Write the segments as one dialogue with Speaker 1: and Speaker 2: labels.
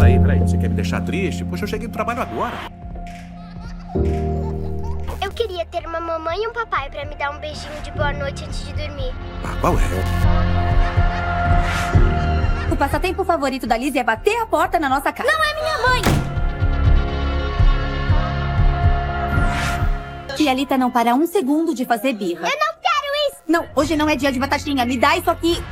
Speaker 1: peraí, peraí. Você quer me deixar triste? Poxa, eu cheguei do trabalho agora.
Speaker 2: Eu queria ter uma mamãe e um papai pra me dar um beijinho de boa noite antes de dormir.
Speaker 1: Ah, qual é?
Speaker 3: O passatempo favorito da Liz é bater a porta na nossa casa.
Speaker 2: Não é minha mãe!
Speaker 3: Tia Lita não para um segundo de fazer birra.
Speaker 2: Eu não quero isso!
Speaker 3: Não, hoje não é dia de batatinha. Me dá isso aqui.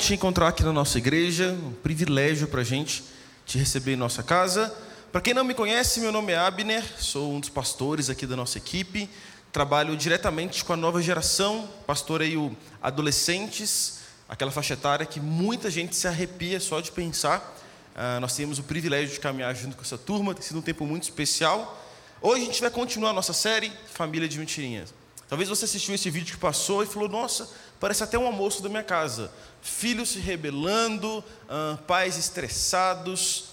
Speaker 4: Te encontrar aqui na nossa igreja, um privilégio para a gente te receber em nossa casa. Para quem não me conhece, meu nome é Abner, sou um dos pastores aqui da nossa equipe, trabalho diretamente com a nova geração, pastoreio adolescentes, aquela faixa etária que muita gente se arrepia só de pensar. Ah, nós temos o privilégio de caminhar junto com essa turma, tem sido um tempo muito especial. Hoje a gente vai continuar a nossa série Família de Mentirinhas. Talvez você assistiu esse vídeo que passou e falou: Nossa, parece até um almoço da minha casa. Filhos se rebelando, ah, pais estressados.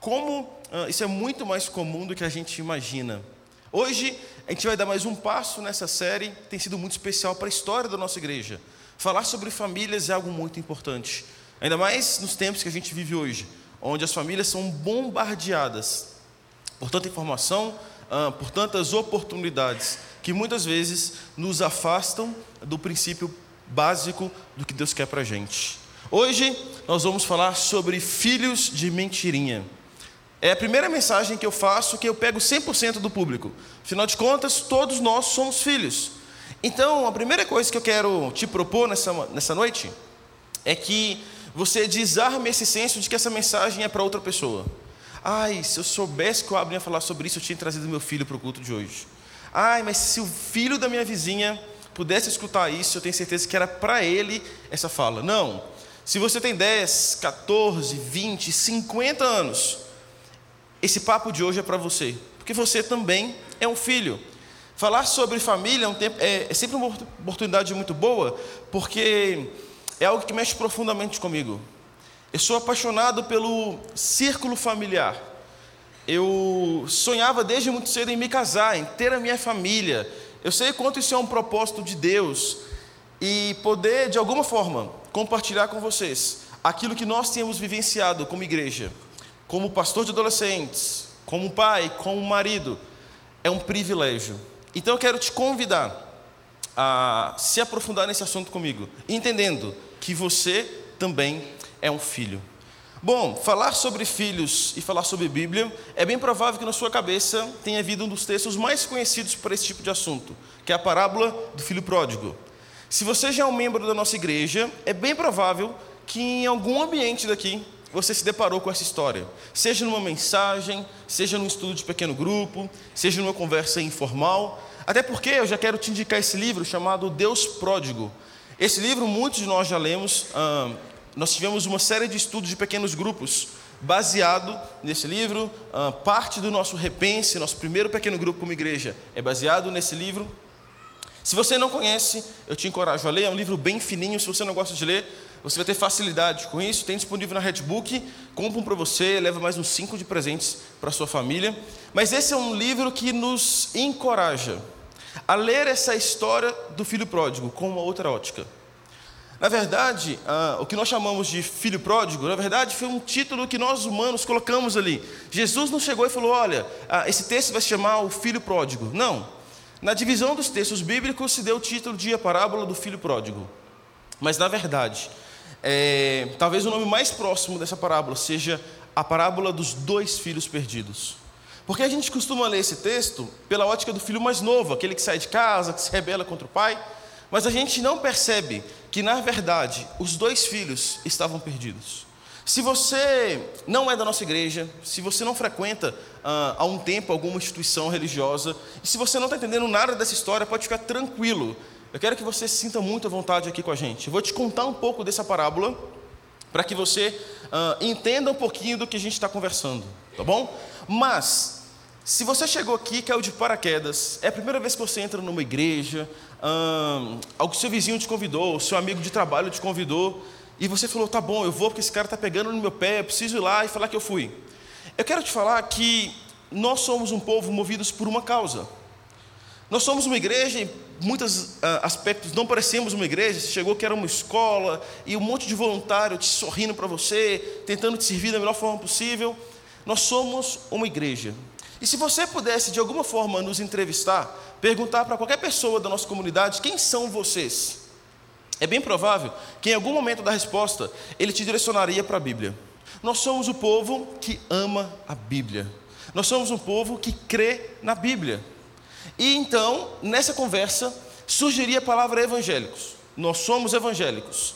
Speaker 4: Como ah, isso é muito mais comum do que a gente imagina. Hoje a gente vai dar mais um passo nessa série, tem sido muito especial para a história da nossa igreja. Falar sobre famílias é algo muito importante, ainda mais nos tempos que a gente vive hoje, onde as famílias são bombardeadas por tanta informação, ah, por tantas oportunidades, que muitas vezes nos afastam do princípio básico do que Deus quer para a gente. Hoje nós vamos falar sobre filhos de mentirinha. É a primeira mensagem que eu faço que eu pego 100% do público. Afinal de contas, todos nós somos filhos. Então, a primeira coisa que eu quero te propor nessa, nessa noite é que você desarme esse senso de que essa mensagem é para outra pessoa. Ai, se eu soubesse que o Abner ia falar sobre isso, eu tinha trazido meu filho para o culto de hoje. Ai, mas se o filho da minha vizinha pudesse escutar isso, eu tenho certeza que era para ele essa fala. Não. Se você tem 10, 14, 20, 50 anos, esse papo de hoje é para você, porque você também é um filho. Falar sobre família é, um tempo, é, é sempre uma oportunidade muito boa, porque é algo que mexe profundamente comigo. Eu sou apaixonado pelo círculo familiar. Eu sonhava desde muito cedo em me casar, em ter a minha família. Eu sei quanto isso é um propósito de Deus e poder, de alguma forma, compartilhar com vocês aquilo que nós temos vivenciado como igreja, como pastor de adolescentes, como pai, como marido, é um privilégio. Então eu quero te convidar a se aprofundar nesse assunto comigo, entendendo que você também é um filho. Bom, falar sobre filhos e falar sobre Bíblia, é bem provável que na sua cabeça tenha havido um dos textos mais conhecidos para esse tipo de assunto, que é a parábola do filho pródigo. Se você já é um membro da nossa igreja, é bem provável que em algum ambiente daqui você se deparou com essa história, seja numa mensagem, seja num estudo de pequeno grupo, seja numa conversa informal. Até porque eu já quero te indicar esse livro chamado Deus Pródigo. Esse livro muitos de nós já lemos. Nós tivemos uma série de estudos de pequenos grupos baseado nesse livro. Ah, parte do nosso repense, nosso primeiro pequeno grupo como igreja, é baseado nesse livro. Se você não conhece, eu te encorajo a ler. É um livro bem fininho. Se você não gosta de ler, você vai ter facilidade com isso. Tem disponível na Redbook. Compra um para você, leva mais uns cinco de presentes para sua família. Mas esse é um livro que nos encoraja a ler essa história do filho pródigo com uma outra ótica. Na verdade, ah, o que nós chamamos de filho pródigo, na verdade, foi um título que nós humanos colocamos ali. Jesus não chegou e falou: olha, ah, esse texto vai se chamar o filho pródigo. Não. Na divisão dos textos bíblicos se deu o título de a parábola do filho pródigo. Mas, na verdade, é, talvez o nome mais próximo dessa parábola seja a parábola dos dois filhos perdidos. Porque a gente costuma ler esse texto pela ótica do filho mais novo, aquele que sai de casa, que se rebela contra o pai. Mas a gente não percebe que, na verdade, os dois filhos estavam perdidos. Se você não é da nossa igreja, se você não frequenta ah, há um tempo alguma instituição religiosa, e se você não está entendendo nada dessa história, pode ficar tranquilo. Eu quero que você sinta muito à vontade aqui com a gente. Eu vou te contar um pouco dessa parábola, para que você ah, entenda um pouquinho do que a gente está conversando, tá bom? Mas, se você chegou aqui, caiu de paraquedas, é a primeira vez que você entra numa igreja, hum, seu vizinho te convidou, seu amigo de trabalho te convidou, e você falou, tá bom, eu vou porque esse cara está pegando no meu pé, eu preciso ir lá e falar que eu fui. Eu quero te falar que nós somos um povo movidos por uma causa. Nós somos uma igreja, em muitos uh, aspectos não parecemos uma igreja. Você chegou que era uma escola e um monte de voluntário te sorrindo para você, tentando te servir da melhor forma possível. Nós somos uma igreja. E se você pudesse de alguma forma nos entrevistar, perguntar para qualquer pessoa da nossa comunidade quem são vocês, é bem provável que em algum momento da resposta ele te direcionaria para a Bíblia. Nós somos o povo que ama a Bíblia. Nós somos um povo que crê na Bíblia. E então, nessa conversa, surgiria a palavra evangélicos. Nós somos evangélicos.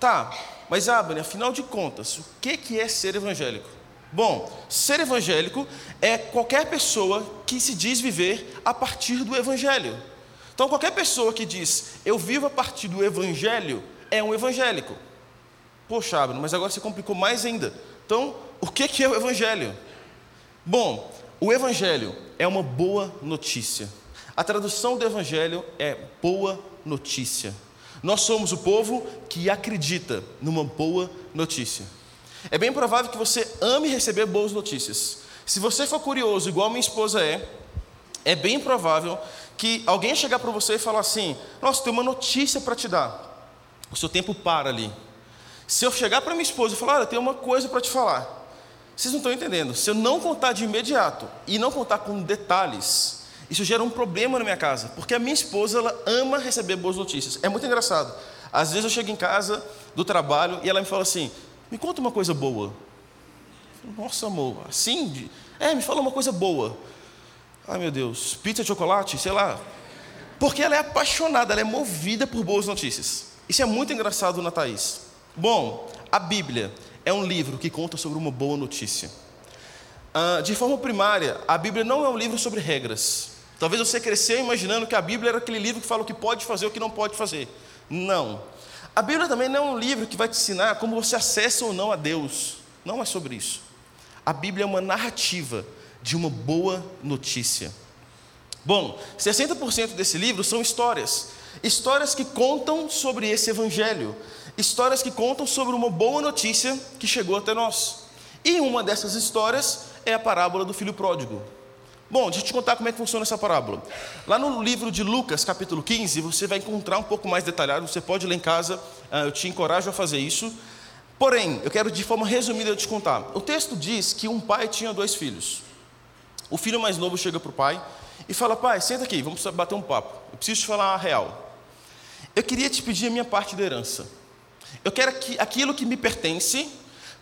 Speaker 4: Tá, mas Abner, afinal de contas, o que é ser evangélico? Bom, ser evangélico é qualquer pessoa que se diz viver a partir do evangelho. Então, qualquer pessoa que diz eu vivo a partir do evangelho é um evangélico. Poxa, Abner, mas agora se complicou mais ainda. Então, o que é o evangelho? Bom, o evangelho é uma boa notícia. A tradução do evangelho é boa notícia. Nós somos o povo que acredita numa boa notícia. É bem provável que você ame receber boas notícias. Se você for curioso, igual minha esposa é, é bem provável que alguém chegar para você e falar assim: Nossa, tem uma notícia para te dar. O seu tempo para ali. Se eu chegar para minha esposa e falar: Olha, tem uma coisa para te falar. Vocês não estão entendendo. Se eu não contar de imediato e não contar com detalhes, isso gera um problema na minha casa, porque a minha esposa ela ama receber boas notícias. É muito engraçado. Às vezes eu chego em casa do trabalho e ela me fala assim: me conta uma coisa boa. Nossa, amor, assim? É, me fala uma coisa boa. Ai, meu Deus, pizza de chocolate, sei lá. Porque ela é apaixonada, ela é movida por boas notícias. Isso é muito engraçado na Thaís. Bom, a Bíblia é um livro que conta sobre uma boa notícia. Uh, de forma primária, a Bíblia não é um livro sobre regras. Talvez você cresceu imaginando que a Bíblia era aquele livro que fala o que pode fazer e o que não pode fazer. Não. A Bíblia também não é um livro que vai te ensinar como você acessa ou não a Deus. Não é sobre isso. A Bíblia é uma narrativa de uma boa notícia. Bom, 60% desse livro são histórias. Histórias que contam sobre esse evangelho. Histórias que contam sobre uma boa notícia que chegou até nós. E uma dessas histórias é a parábola do filho pródigo. Bom, deixa eu te contar como é que funciona essa parábola. Lá no livro de Lucas, capítulo 15, você vai encontrar um pouco mais detalhado, você pode ler em casa, ah, eu te encorajo a fazer isso. Porém, eu quero de forma resumida te contar. O texto diz que um pai tinha dois filhos. O filho mais novo chega para o pai e fala: Pai, senta aqui, vamos bater um papo. Eu preciso te falar a real. Eu queria te pedir a minha parte da herança. Eu quero aquilo que me pertence,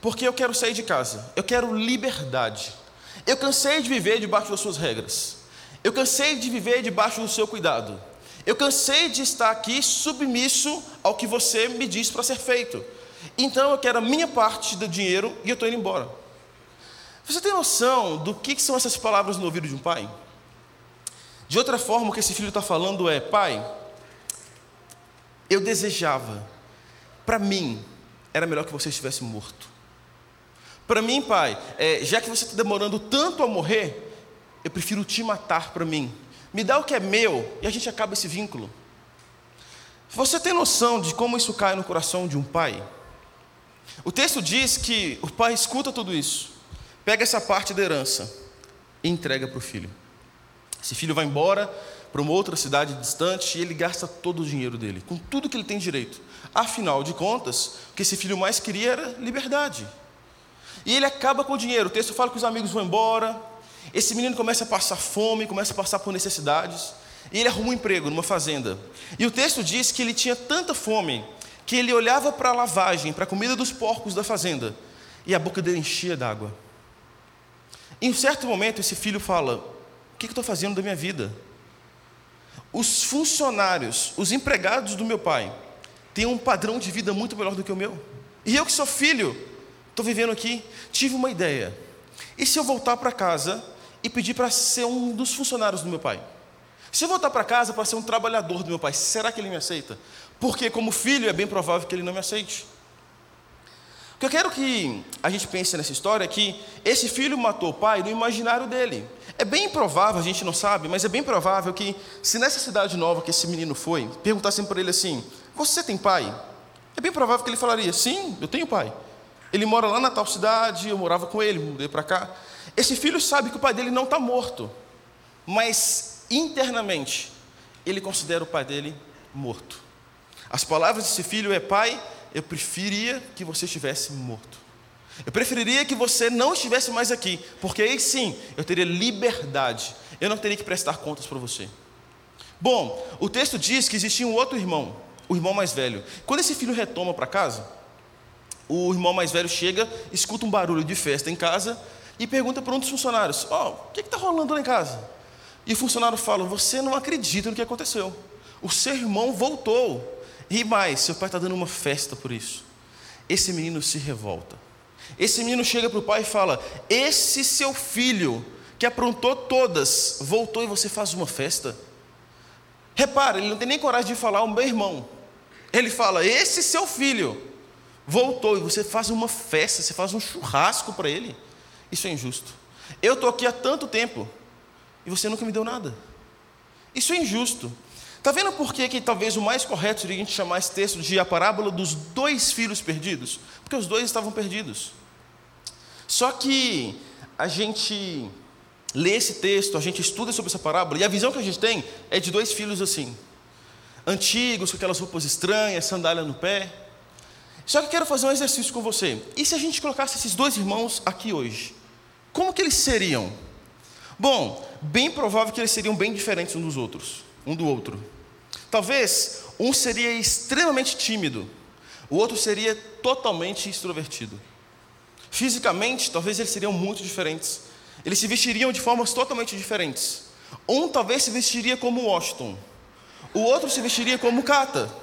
Speaker 4: porque eu quero sair de casa. Eu quero liberdade. Eu cansei de viver debaixo das suas regras. Eu cansei de viver debaixo do seu cuidado. Eu cansei de estar aqui submisso ao que você me diz para ser feito. Então eu quero a minha parte do dinheiro e eu estou indo embora. Você tem noção do que são essas palavras no ouvido de um pai? De outra forma, o que esse filho está falando é: Pai, eu desejava, para mim, era melhor que você estivesse morto. Para mim, pai, é, já que você está demorando tanto a morrer, eu prefiro te matar para mim. Me dá o que é meu e a gente acaba esse vínculo. Você tem noção de como isso cai no coração de um pai? O texto diz que o pai escuta tudo isso, pega essa parte da herança e entrega para o filho. Esse filho vai embora para uma outra cidade distante e ele gasta todo o dinheiro dele, com tudo que ele tem direito. Afinal de contas, o que esse filho mais queria era liberdade. E ele acaba com o dinheiro. O texto fala que os amigos vão embora. Esse menino começa a passar fome, começa a passar por necessidades. E ele arruma um emprego numa fazenda. E o texto diz que ele tinha tanta fome que ele olhava para a lavagem, para a comida dos porcos da fazenda, e a boca dele enchia d'água. Em um certo momento, esse filho fala: O que eu estou fazendo da minha vida? Os funcionários, os empregados do meu pai, têm um padrão de vida muito melhor do que o meu. E eu que sou filho, Estou vivendo aqui, tive uma ideia. E se eu voltar para casa e pedir para ser um dos funcionários do meu pai? Se eu voltar para casa para ser um trabalhador do meu pai, será que ele me aceita? Porque, como filho, é bem provável que ele não me aceite. O que eu quero que a gente pense nessa história é que esse filho matou o pai no imaginário dele. É bem provável, a gente não sabe, mas é bem provável que, se nessa cidade nova que esse menino foi, perguntassem para ele assim: Você tem pai? É bem provável que ele falaria: sim, eu tenho pai. Ele mora lá na tal cidade, eu morava com ele, mudei para cá. Esse filho sabe que o pai dele não está morto, mas internamente ele considera o pai dele morto. As palavras desse filho é: pai, eu preferia que você estivesse morto. Eu preferiria que você não estivesse mais aqui, porque aí sim eu teria liberdade, eu não teria que prestar contas para você. Bom, o texto diz que existia um outro irmão, o irmão mais velho. Quando esse filho retoma para casa, o irmão mais velho chega, escuta um barulho de festa em casa e pergunta para um dos funcionários: Ó, oh, o que está rolando lá em casa? E o funcionário fala: Você não acredita no que aconteceu. O seu irmão voltou. E mais, seu pai está dando uma festa por isso. Esse menino se revolta. Esse menino chega para o pai e fala: Esse seu filho, que aprontou todas, voltou e você faz uma festa? Repara, ele não tem nem coragem de falar o meu irmão. Ele fala: Esse seu filho voltou e você faz uma festa, você faz um churrasco para ele. Isso é injusto. Eu estou aqui há tanto tempo e você nunca me deu nada. Isso é injusto. Está vendo por que, que talvez o mais correto seria a gente chamar esse texto de a parábola dos dois filhos perdidos? Porque os dois estavam perdidos. Só que a gente lê esse texto, a gente estuda sobre essa parábola, e a visão que a gente tem é de dois filhos assim, antigos, com aquelas roupas estranhas, sandália no pé. Só que eu quero fazer um exercício com você. E se a gente colocasse esses dois irmãos aqui hoje? Como que eles seriam? Bom, bem provável que eles seriam bem diferentes um dos outros, um do outro. Talvez um seria extremamente tímido, o outro seria totalmente extrovertido. Fisicamente, talvez eles seriam muito diferentes. Eles se vestiriam de formas totalmente diferentes. Um talvez se vestiria como Washington, o outro se vestiria como Kata.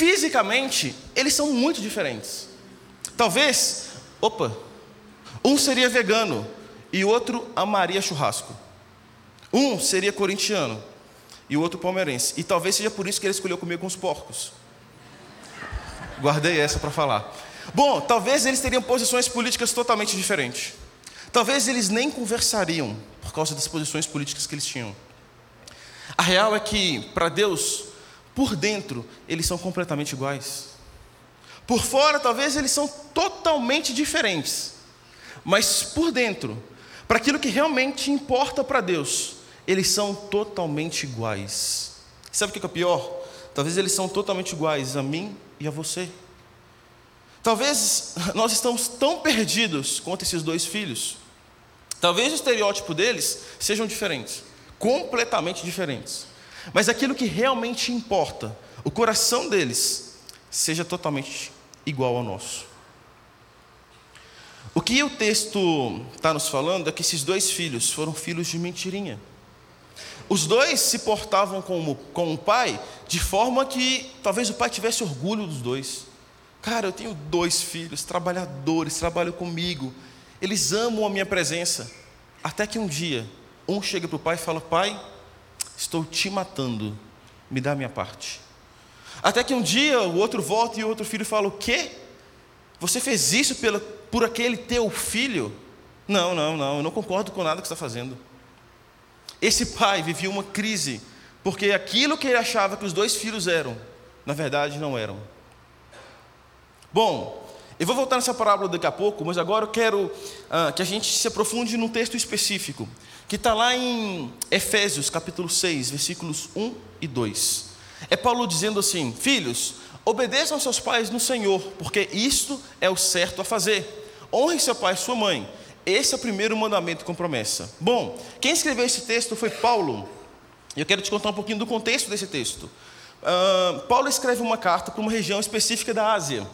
Speaker 4: Fisicamente, eles são muito diferentes. Talvez, opa, um seria vegano e o outro amaria churrasco. Um seria corintiano e o outro palmeirense. E talvez seja por isso que ele escolheu comer com os porcos. Guardei essa para falar. Bom, talvez eles teriam posições políticas totalmente diferentes. Talvez eles nem conversariam por causa das posições políticas que eles tinham. A real é que, para Deus, por dentro, eles são completamente iguais. Por fora, talvez eles são totalmente diferentes. Mas por dentro, para aquilo que realmente importa para Deus, eles são totalmente iguais. Sabe o que é pior? Talvez eles são totalmente iguais a mim e a você. Talvez nós estamos tão perdidos quanto esses dois filhos. Talvez o estereótipo deles sejam diferentes, completamente diferentes. Mas aquilo que realmente importa, o coração deles, seja totalmente igual ao nosso. O que o texto está nos falando é que esses dois filhos foram filhos de mentirinha. Os dois se portavam com o pai de forma que talvez o pai tivesse orgulho dos dois. Cara, eu tenho dois filhos, trabalhadores, trabalham comigo, eles amam a minha presença. Até que um dia, um chega para o pai e fala: Pai, estou te matando, me dá a minha parte. Até que um dia o outro volta e o outro filho fala: O quê? Você fez isso pela, por aquele teu filho? Não, não, não, eu não concordo com nada que está fazendo. Esse pai vivia uma crise, porque aquilo que ele achava que os dois filhos eram, na verdade não eram. Bom, eu vou voltar nessa parábola daqui a pouco, mas agora eu quero ah, que a gente se aprofunde num texto específico, que está lá em Efésios capítulo 6, versículos 1 e 2. É Paulo dizendo assim: Filhos, obedeçam seus pais no Senhor, porque isto é o certo a fazer. Honre seu pai e sua mãe. Esse é o primeiro mandamento com promessa. Bom, quem escreveu esse texto foi Paulo. Eu quero te contar um pouquinho do contexto desse texto. Uh, Paulo escreve uma carta para uma região específica da Ásia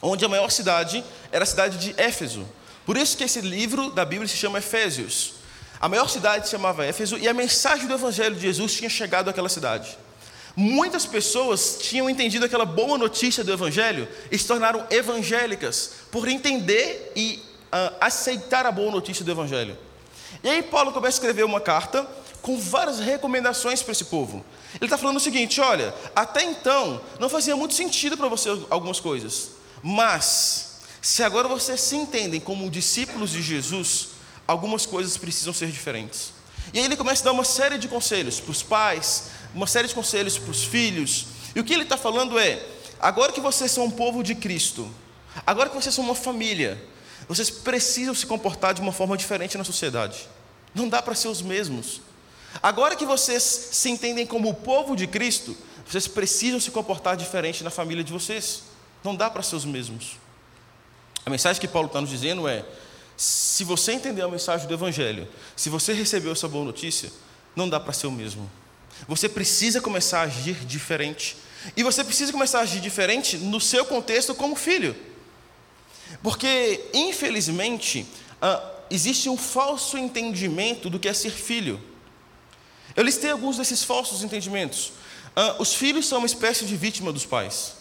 Speaker 4: onde a maior cidade era a cidade de Éfeso. Por isso que esse livro da Bíblia se chama Efésios. A maior cidade se chamava Éfeso e a mensagem do Evangelho de Jesus tinha chegado àquela cidade. Muitas pessoas tinham entendido aquela boa notícia do Evangelho e se tornaram evangélicas por entender e uh, aceitar a boa notícia do Evangelho. E aí Paulo começa a escrever uma carta com várias recomendações para esse povo. Ele está falando o seguinte: olha, até então não fazia muito sentido para você algumas coisas. Mas, se agora vocês se entendem como discípulos de Jesus, algumas coisas precisam ser diferentes. E aí ele começa a dar uma série de conselhos para os pais, uma série de conselhos para os filhos. E o que ele está falando é: agora que vocês são um povo de Cristo, agora que vocês são uma família, vocês precisam se comportar de uma forma diferente na sociedade. Não dá para ser os mesmos. Agora que vocês se entendem como o povo de Cristo, vocês precisam se comportar diferente na família de vocês. Não dá para ser os mesmos. A mensagem que Paulo está nos dizendo é: se você entendeu a mensagem do Evangelho, se você recebeu essa boa notícia, não dá para ser o mesmo. Você precisa começar a agir diferente. E você precisa começar a agir diferente no seu contexto como filho. Porque, infelizmente, ah, existe um falso entendimento do que é ser filho. Eu listei alguns desses falsos entendimentos. Ah, os filhos são uma espécie de vítima dos pais.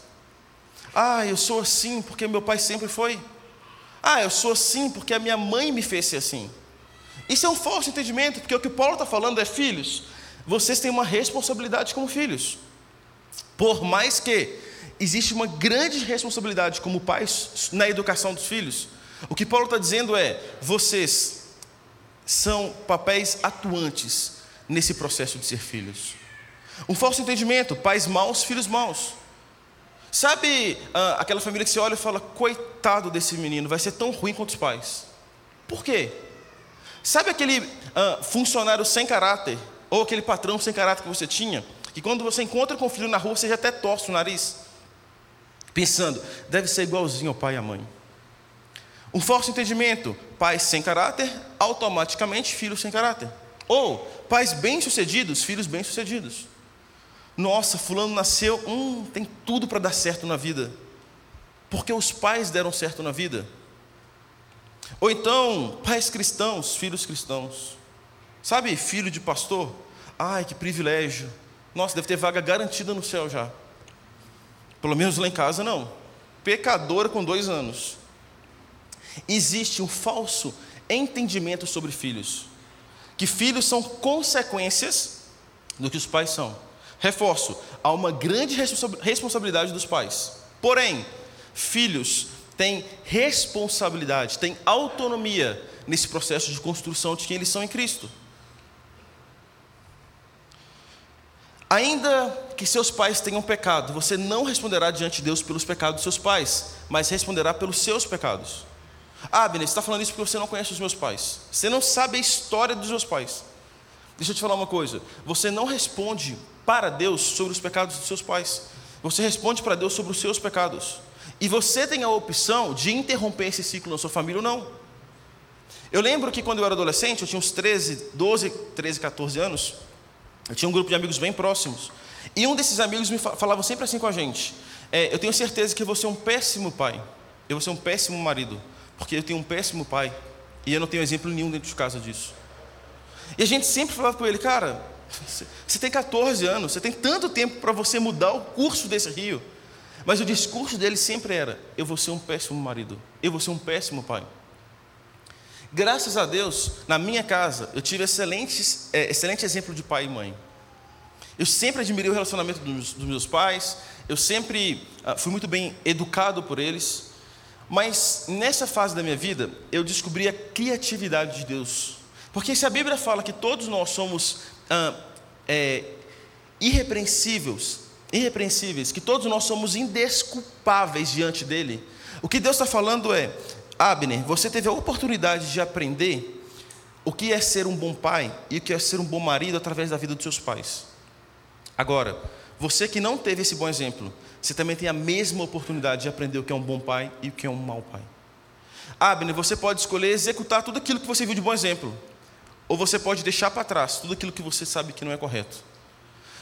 Speaker 4: Ah, eu sou assim porque meu pai sempre foi. Ah, eu sou assim porque a minha mãe me fez ser assim. Isso é um falso entendimento, porque o que Paulo está falando é: filhos, vocês têm uma responsabilidade como filhos. Por mais que existe uma grande responsabilidade como pais na educação dos filhos, o que Paulo está dizendo é: vocês são papéis atuantes nesse processo de ser filhos. Um falso entendimento: pais maus, filhos maus. Sabe ah, aquela família que você olha e fala: coitado desse menino, vai ser tão ruim quanto os pais. Por quê? Sabe aquele ah, funcionário sem caráter, ou aquele patrão sem caráter que você tinha, que quando você encontra com o filho na rua, você já até torce o nariz, pensando, deve ser igualzinho ao pai e à mãe. Um falso entendimento: pais sem caráter, automaticamente filhos sem caráter. Ou pais bem-sucedidos, filhos bem-sucedidos. Nossa, fulano nasceu, hum, tem tudo para dar certo na vida. Porque os pais deram certo na vida. Ou então, pais cristãos, filhos cristãos. Sabe, filho de pastor? Ai, que privilégio. Nossa, deve ter vaga garantida no céu já. Pelo menos lá em casa não. Pecadora com dois anos. Existe um falso entendimento sobre filhos. Que filhos são consequências do que os pais são. Reforço, há uma grande responsabilidade dos pais. Porém, filhos têm responsabilidade, têm autonomia nesse processo de construção de quem eles são em Cristo. Ainda que seus pais tenham pecado, você não responderá diante de Deus pelos pecados dos seus pais, mas responderá pelos seus pecados. Ah, Abner, você está falando isso porque você não conhece os meus pais. Você não sabe a história dos meus pais. Deixa eu te falar uma coisa. Você não responde para Deus sobre os pecados dos seus pais. Você responde para Deus sobre os seus pecados. E você tem a opção de interromper esse ciclo na sua família ou não. Eu lembro que quando eu era adolescente, eu tinha uns 13, 12, 13, 14 anos, eu tinha um grupo de amigos bem próximos. E um desses amigos me falava sempre assim com a gente: é, Eu tenho certeza que vou ser um péssimo pai, eu vou ser um péssimo marido, porque eu tenho um péssimo pai e eu não tenho exemplo nenhum dentro de casa disso. E a gente sempre falava com ele: Cara, você tem 14 anos, você tem tanto tempo para você mudar o curso desse rio. Mas o discurso dele sempre era: eu vou ser um péssimo marido, eu vou ser um péssimo pai. Graças a Deus, na minha casa, eu tive excelentes, é, excelente exemplo de pai e mãe. Eu sempre admirei o relacionamento dos, dos meus pais, eu sempre ah, fui muito bem educado por eles. Mas nessa fase da minha vida, eu descobri a criatividade de Deus. Porque se a Bíblia fala que todos nós somos ah, é, irrepreensíveis, irrepreensíveis, que todos nós somos indesculpáveis diante dele. O que Deus está falando é, Abner, você teve a oportunidade de aprender o que é ser um bom pai e o que é ser um bom marido através da vida dos seus pais. Agora, você que não teve esse bom exemplo, você também tem a mesma oportunidade de aprender o que é um bom pai e o que é um mau pai. Abner, você pode escolher executar tudo aquilo que você viu de bom exemplo. Ou você pode deixar para trás tudo aquilo que você sabe que não é correto.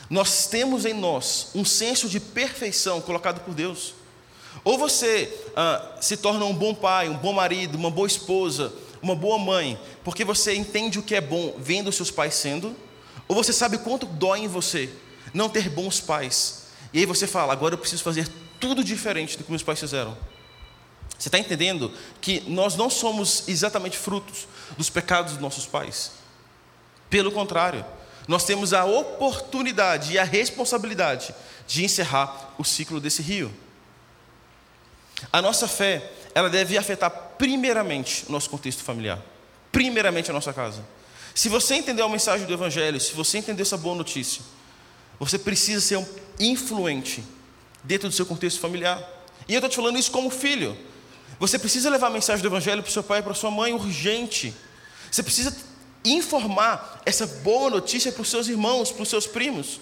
Speaker 4: Nós temos em nós um senso de perfeição colocado por Deus. Ou você ah, se torna um bom pai, um bom marido, uma boa esposa, uma boa mãe, porque você entende o que é bom vendo seus pais sendo, ou você sabe quanto dói em você não ter bons pais. E aí você fala: agora eu preciso fazer tudo diferente do que meus pais fizeram. Você está entendendo que nós não somos exatamente frutos dos pecados dos nossos pais? Pelo contrário, nós temos a oportunidade e a responsabilidade de encerrar o ciclo desse rio. A nossa fé, ela deve afetar primeiramente o nosso contexto familiar, primeiramente a nossa casa. Se você entendeu a mensagem do Evangelho, se você entendeu essa boa notícia, você precisa ser um influente dentro do seu contexto familiar. E eu estou te falando isso como filho. Você precisa levar a mensagem do Evangelho para o seu pai e para sua mãe urgente. Você precisa informar essa boa notícia para os seus irmãos, para os seus primos.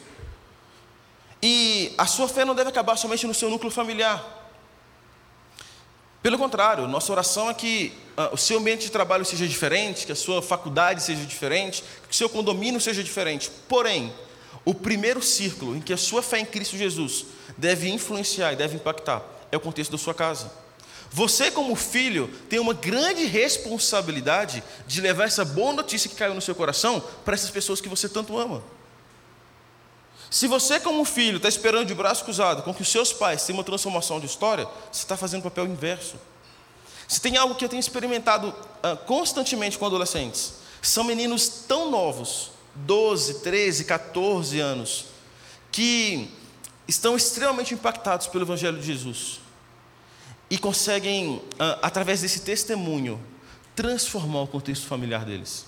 Speaker 4: E a sua fé não deve acabar somente no seu núcleo familiar. Pelo contrário, nossa oração é que uh, o seu ambiente de trabalho seja diferente, que a sua faculdade seja diferente, que o seu condomínio seja diferente. Porém, o primeiro círculo em que a sua fé em Cristo Jesus deve influenciar e deve impactar é o contexto da sua casa. Você, como filho, tem uma grande responsabilidade de levar essa boa notícia que caiu no seu coração para essas pessoas que você tanto ama. Se você, como filho, está esperando de braço cruzado com que os seus pais tenham uma transformação de história, você está fazendo o papel inverso. Se tem algo que eu tenho experimentado uh, constantemente com adolescentes, são meninos tão novos, 12, 13, 14 anos, que estão extremamente impactados pelo Evangelho de Jesus e conseguem, uh, através desse testemunho, transformar o contexto familiar deles.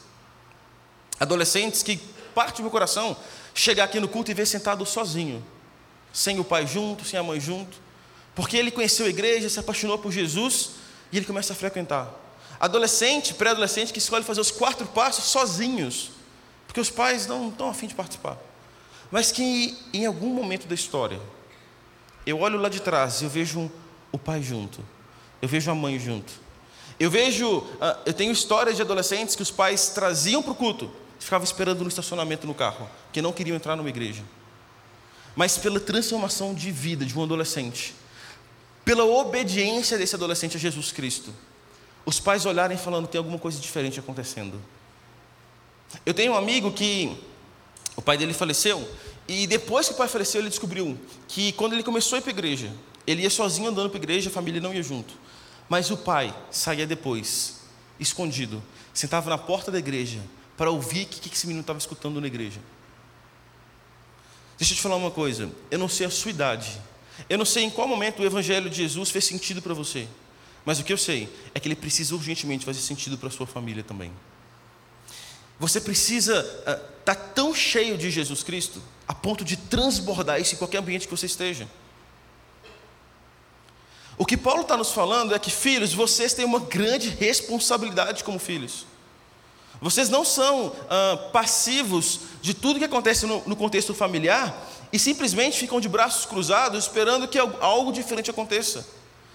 Speaker 4: Adolescentes que parte do meu coração chegar aqui no culto e ver sentado sozinho, sem o pai junto, sem a mãe junto, porque ele conheceu a igreja, se apaixonou por Jesus e ele começa a frequentar. Adolescente, pré-adolescente que escolhe fazer os quatro passos sozinhos, porque os pais não estão afim de participar. Mas que em algum momento da história, eu olho lá de trás e eu vejo o pai junto, eu vejo a mãe junto. Eu vejo, ah, eu tenho histórias de adolescentes que os pais traziam para o culto, ficavam esperando no estacionamento no carro, que não queriam entrar numa igreja. Mas pela transformação de vida de um adolescente, pela obediência desse adolescente a Jesus Cristo, os pais olharem falando tem alguma coisa diferente acontecendo. Eu tenho um amigo que o pai dele faleceu e depois que o pai faleceu ele descobriu que quando ele começou a ir para a igreja, ele ia sozinho andando para a igreja, a família não ia junto. Mas o pai saía depois, escondido, sentava na porta da igreja para ouvir o que, que esse menino estava escutando na igreja. Deixa eu te falar uma coisa. Eu não sei a sua idade. Eu não sei em qual momento o Evangelho de Jesus fez sentido para você. Mas o que eu sei é que ele precisa urgentemente fazer sentido para a sua família também. Você precisa estar uh, tá tão cheio de Jesus Cristo a ponto de transbordar isso em qualquer ambiente que você esteja. O que Paulo está nos falando é que, filhos, vocês têm uma grande responsabilidade como filhos. Vocês não são ah, passivos de tudo que acontece no, no contexto familiar e simplesmente ficam de braços cruzados esperando que algo diferente aconteça.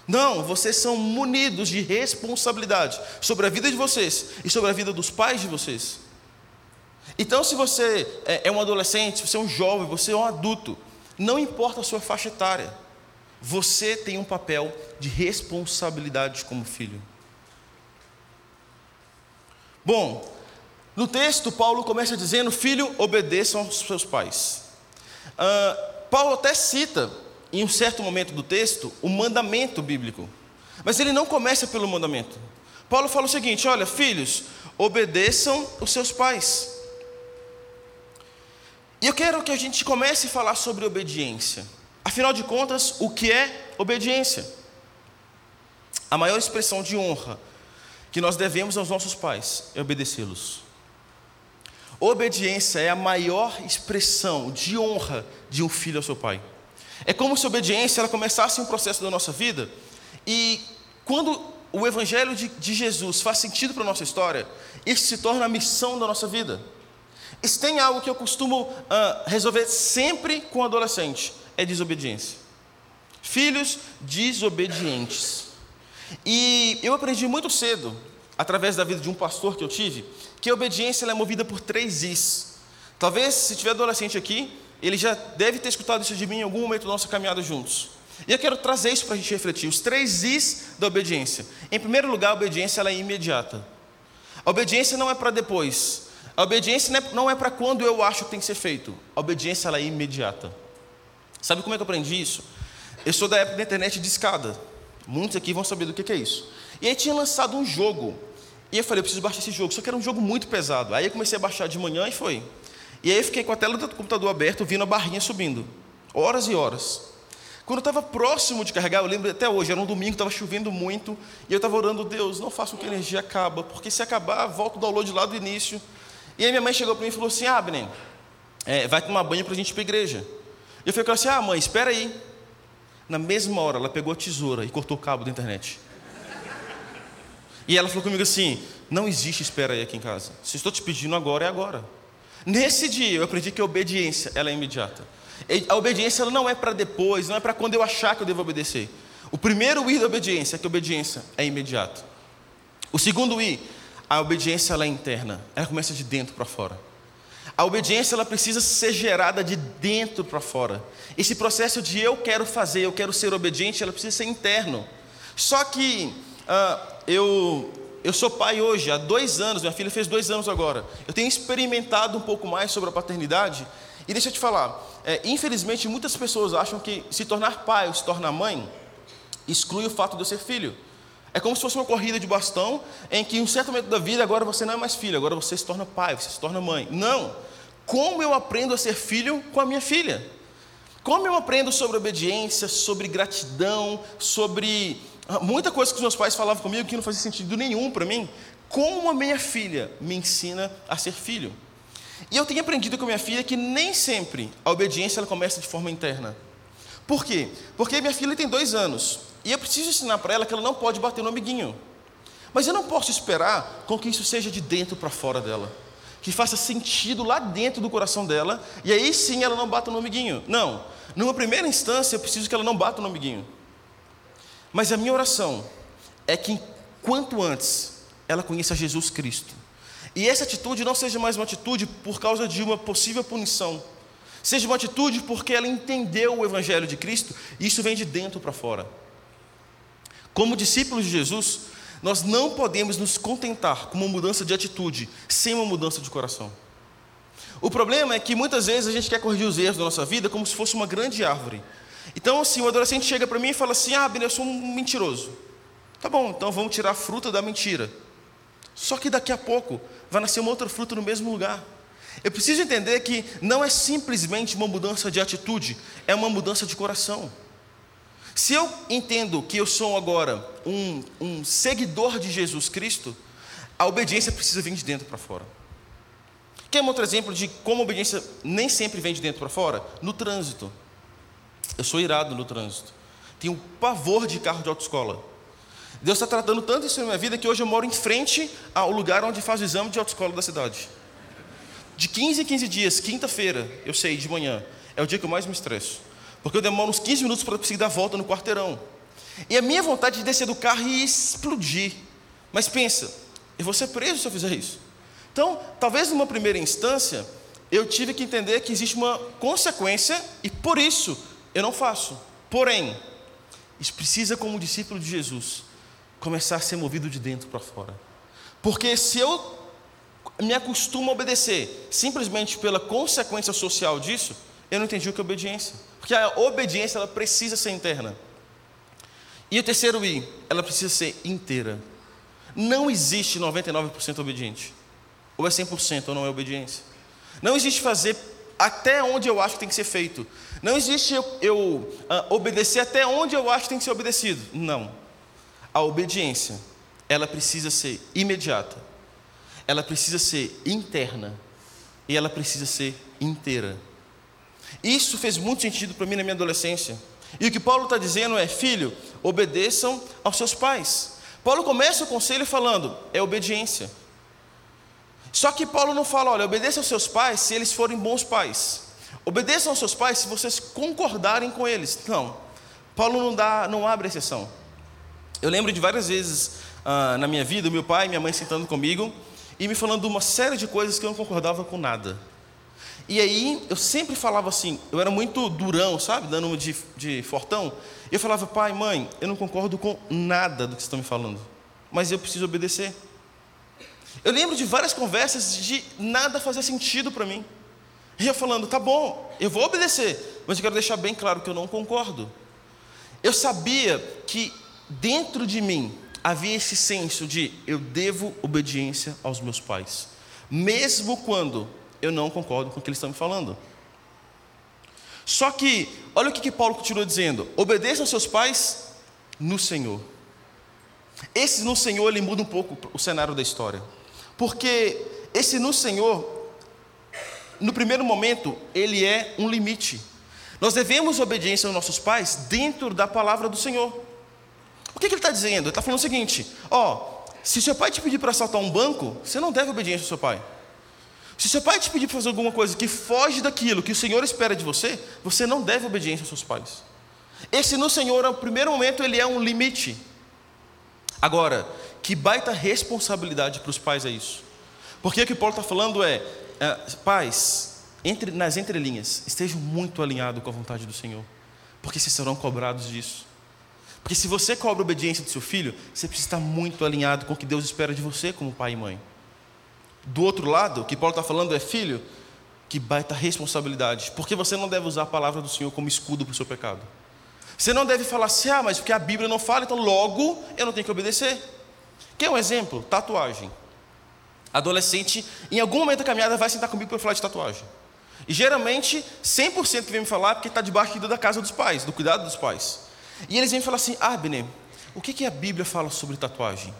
Speaker 4: Não, vocês são munidos de responsabilidade sobre a vida de vocês e sobre a vida dos pais de vocês. Então, se você é, é um adolescente, se você é um jovem, você é um adulto, não importa a sua faixa etária, você tem um papel de responsabilidade como filho. Bom, no texto, Paulo começa dizendo: Filho, obedeçam aos seus pais. Uh, Paulo até cita, em um certo momento do texto, o mandamento bíblico. Mas ele não começa pelo mandamento. Paulo fala o seguinte: Olha, filhos, obedeçam os seus pais. E eu quero que a gente comece a falar sobre obediência. Afinal de contas, o que é obediência? A maior expressão de honra que nós devemos aos nossos pais é obedecê-los. Obediência é a maior expressão de honra de um filho ao seu pai. É como se a obediência ela começasse um processo da nossa vida e quando o evangelho de, de Jesus faz sentido para a nossa história, isso se torna a missão da nossa vida. Isso tem algo que eu costumo uh, resolver sempre com adolescente, é desobediência. Filhos desobedientes. E eu aprendi muito cedo, através da vida de um pastor que eu tive, que a obediência é movida por três Is. Talvez, se tiver adolescente aqui, ele já deve ter escutado isso de mim em algum momento da nossa caminhada juntos. E eu quero trazer isso para a gente refletir, os três Is da obediência. Em primeiro lugar, a obediência ela é imediata. A obediência não é para depois. A obediência não é, é para quando eu acho que tem que ser feito. A obediência ela é imediata. Sabe como é que eu aprendi isso? Eu sou da época da internet de escada. Muitos aqui vão saber do que é isso. E aí tinha lançado um jogo e eu falei, eu preciso baixar esse jogo. Só que era um jogo muito pesado. Aí eu comecei a baixar de manhã e foi. E aí eu fiquei com a tela do computador aberta, vindo a barrinha subindo. Horas e horas. Quando eu estava próximo de carregar, eu lembro até hoje, era um domingo, estava chovendo muito, e eu estava orando, Deus, não faça com que a energia acabe, porque se acabar, volta o download lá do início. E aí minha mãe chegou para mim e falou assim, Abner, é, vai tomar banho para a gente ir para a igreja. Eu falei assim, ah mãe, espera aí. Na mesma hora, ela pegou a tesoura e cortou o cabo da internet. E ela falou comigo assim: não existe espera aí aqui em casa. Se estou te pedindo agora, é agora. Nesse dia, eu aprendi que a obediência ela é imediata. A obediência ela não é para depois, não é para quando eu achar que eu devo obedecer. O primeiro I da obediência é que a obediência é imediata. O segundo I, a obediência ela é interna. Ela começa de dentro para fora. A obediência ela precisa ser gerada de dentro para fora. Esse processo de eu quero fazer, eu quero ser obediente, ela precisa ser interno. Só que uh, eu eu sou pai hoje, há dois anos, minha filha fez dois anos agora. Eu tenho experimentado um pouco mais sobre a paternidade. E deixa eu te falar, é, infelizmente muitas pessoas acham que se tornar pai ou se tornar mãe exclui o fato de eu ser filho. É como se fosse uma corrida de bastão em que em um certo momento da vida agora você não é mais filho, agora você se torna pai, você se torna mãe. Não. Como eu aprendo a ser filho com a minha filha? Como eu aprendo sobre obediência, sobre gratidão, sobre ah, muita coisa que os meus pais falavam comigo que não fazia sentido nenhum para mim. Como a minha filha me ensina a ser filho. E eu tenho aprendido com a minha filha que nem sempre a obediência ela começa de forma interna. Por quê? Porque minha filha tem dois anos e eu preciso ensinar para ela que ela não pode bater no amiguinho. Mas eu não posso esperar com que isso seja de dentro para fora dela. Que faça sentido lá dentro do coração dela e aí sim ela não bata no amiguinho. Não. Numa primeira instância eu preciso que ela não bata no amiguinho. Mas a minha oração é que quanto antes ela conheça Jesus Cristo. E essa atitude não seja mais uma atitude por causa de uma possível punição. Seja uma atitude porque ela entendeu o Evangelho de Cristo e isso vem de dentro para fora. Como discípulos de Jesus, nós não podemos nos contentar com uma mudança de atitude sem uma mudança de coração. O problema é que muitas vezes a gente quer corrigir os erros da nossa vida como se fosse uma grande árvore. Então, assim, o adolescente chega para mim e fala assim: Ah, Bina, eu sou um mentiroso. Tá bom, então vamos tirar a fruta da mentira. Só que daqui a pouco vai nascer uma outra fruta no mesmo lugar. Eu preciso entender que não é simplesmente uma mudança de atitude, é uma mudança de coração. Se eu entendo que eu sou agora um, um seguidor de Jesus Cristo, a obediência precisa vir de dentro para fora. Quer um outro exemplo de como a obediência nem sempre vem de dentro para fora? No trânsito. Eu sou irado no trânsito. Tenho pavor de carro de autoescola. Deus está tratando tanto isso na minha vida que hoje eu moro em frente ao lugar onde faz o exame de autoescola da cidade. De 15 em 15 dias, quinta-feira, eu sei, de manhã, é o dia que eu mais me estresso. Porque eu demoro uns 15 minutos para conseguir dar a volta no quarteirão. E a minha vontade de descer do carro e explodir. Mas pensa, eu vou ser preso se eu fizer isso. Então, talvez numa primeira instância, eu tive que entender que existe uma consequência e por isso eu não faço. Porém, isso precisa, como discípulo de Jesus, começar a ser movido de dentro para fora. Porque se eu me acostumo a obedecer simplesmente pela consequência social disso, eu não entendi o que é obediência. Porque a obediência ela precisa ser interna. E o terceiro I, ela precisa ser inteira. Não existe 99% obediente. Ou é 100% ou não é obediência. Não existe fazer até onde eu acho que tem que ser feito. Não existe eu, eu uh, obedecer até onde eu acho que tem que ser obedecido. Não. A obediência, ela precisa ser imediata, ela precisa ser interna e ela precisa ser inteira. Isso fez muito sentido para mim na minha adolescência. E o que Paulo está dizendo é: filho, obedeçam aos seus pais. Paulo começa o conselho falando: é obediência. Só que Paulo não fala, olha, obedeça aos seus pais se eles forem bons pais. Obedeçam aos seus pais se vocês concordarem com eles. Não. Paulo não dá, não abre exceção. Eu lembro de várias vezes ah, na minha vida, meu pai e minha mãe sentando comigo e me falando uma série de coisas que eu não concordava com nada. E aí eu sempre falava assim, eu era muito durão, sabe, dando de, de fortão. Eu falava, pai, mãe, eu não concordo com nada do que estão me falando, mas eu preciso obedecer. Eu lembro de várias conversas de nada fazer sentido para mim. E eu falando, tá bom, eu vou obedecer, mas eu quero deixar bem claro que eu não concordo. Eu sabia que dentro de mim havia esse senso de eu devo obediência aos meus pais, mesmo quando eu não concordo com o que eles estão me falando. Só que, olha o que, que Paulo continua dizendo: obedeça aos seus pais no Senhor. Esse no Senhor ele muda um pouco o cenário da história. Porque esse no Senhor, no primeiro momento, ele é um limite. Nós devemos obediência aos nossos pais dentro da palavra do Senhor. O que, que ele está dizendo? Ele está falando o seguinte: ó, se seu pai te pedir para assaltar um banco, você não deve obediência ao seu pai. Se seu pai te pedir para fazer alguma coisa que foge daquilo que o Senhor espera de você, você não deve obediência aos seus pais. Esse no Senhor, no primeiro momento, ele é um limite. Agora, que baita responsabilidade para os pais é isso. Porque o que Paulo está falando é, é pais, entre, nas entrelinhas, estejam muito alinhados com a vontade do Senhor, porque vocês serão cobrados disso. Porque se você cobra obediência do seu filho, você precisa estar muito alinhado com o que Deus espera de você como pai e mãe. Do outro lado, o que Paulo está falando é, filho, que baita responsabilidade, porque você não deve usar a palavra do Senhor como escudo para o seu pecado. Você não deve falar assim, ah, mas porque a Bíblia não fala, então logo eu não tenho que obedecer. Quer um exemplo? Tatuagem. Adolescente, em algum momento da caminhada, vai sentar comigo para falar de tatuagem. E geralmente, 100% que vem me falar é porque está debaixo da casa dos pais, do cuidado dos pais. E eles vêm falar assim: Ah, Abner, o que, que a Bíblia fala sobre tatuagem?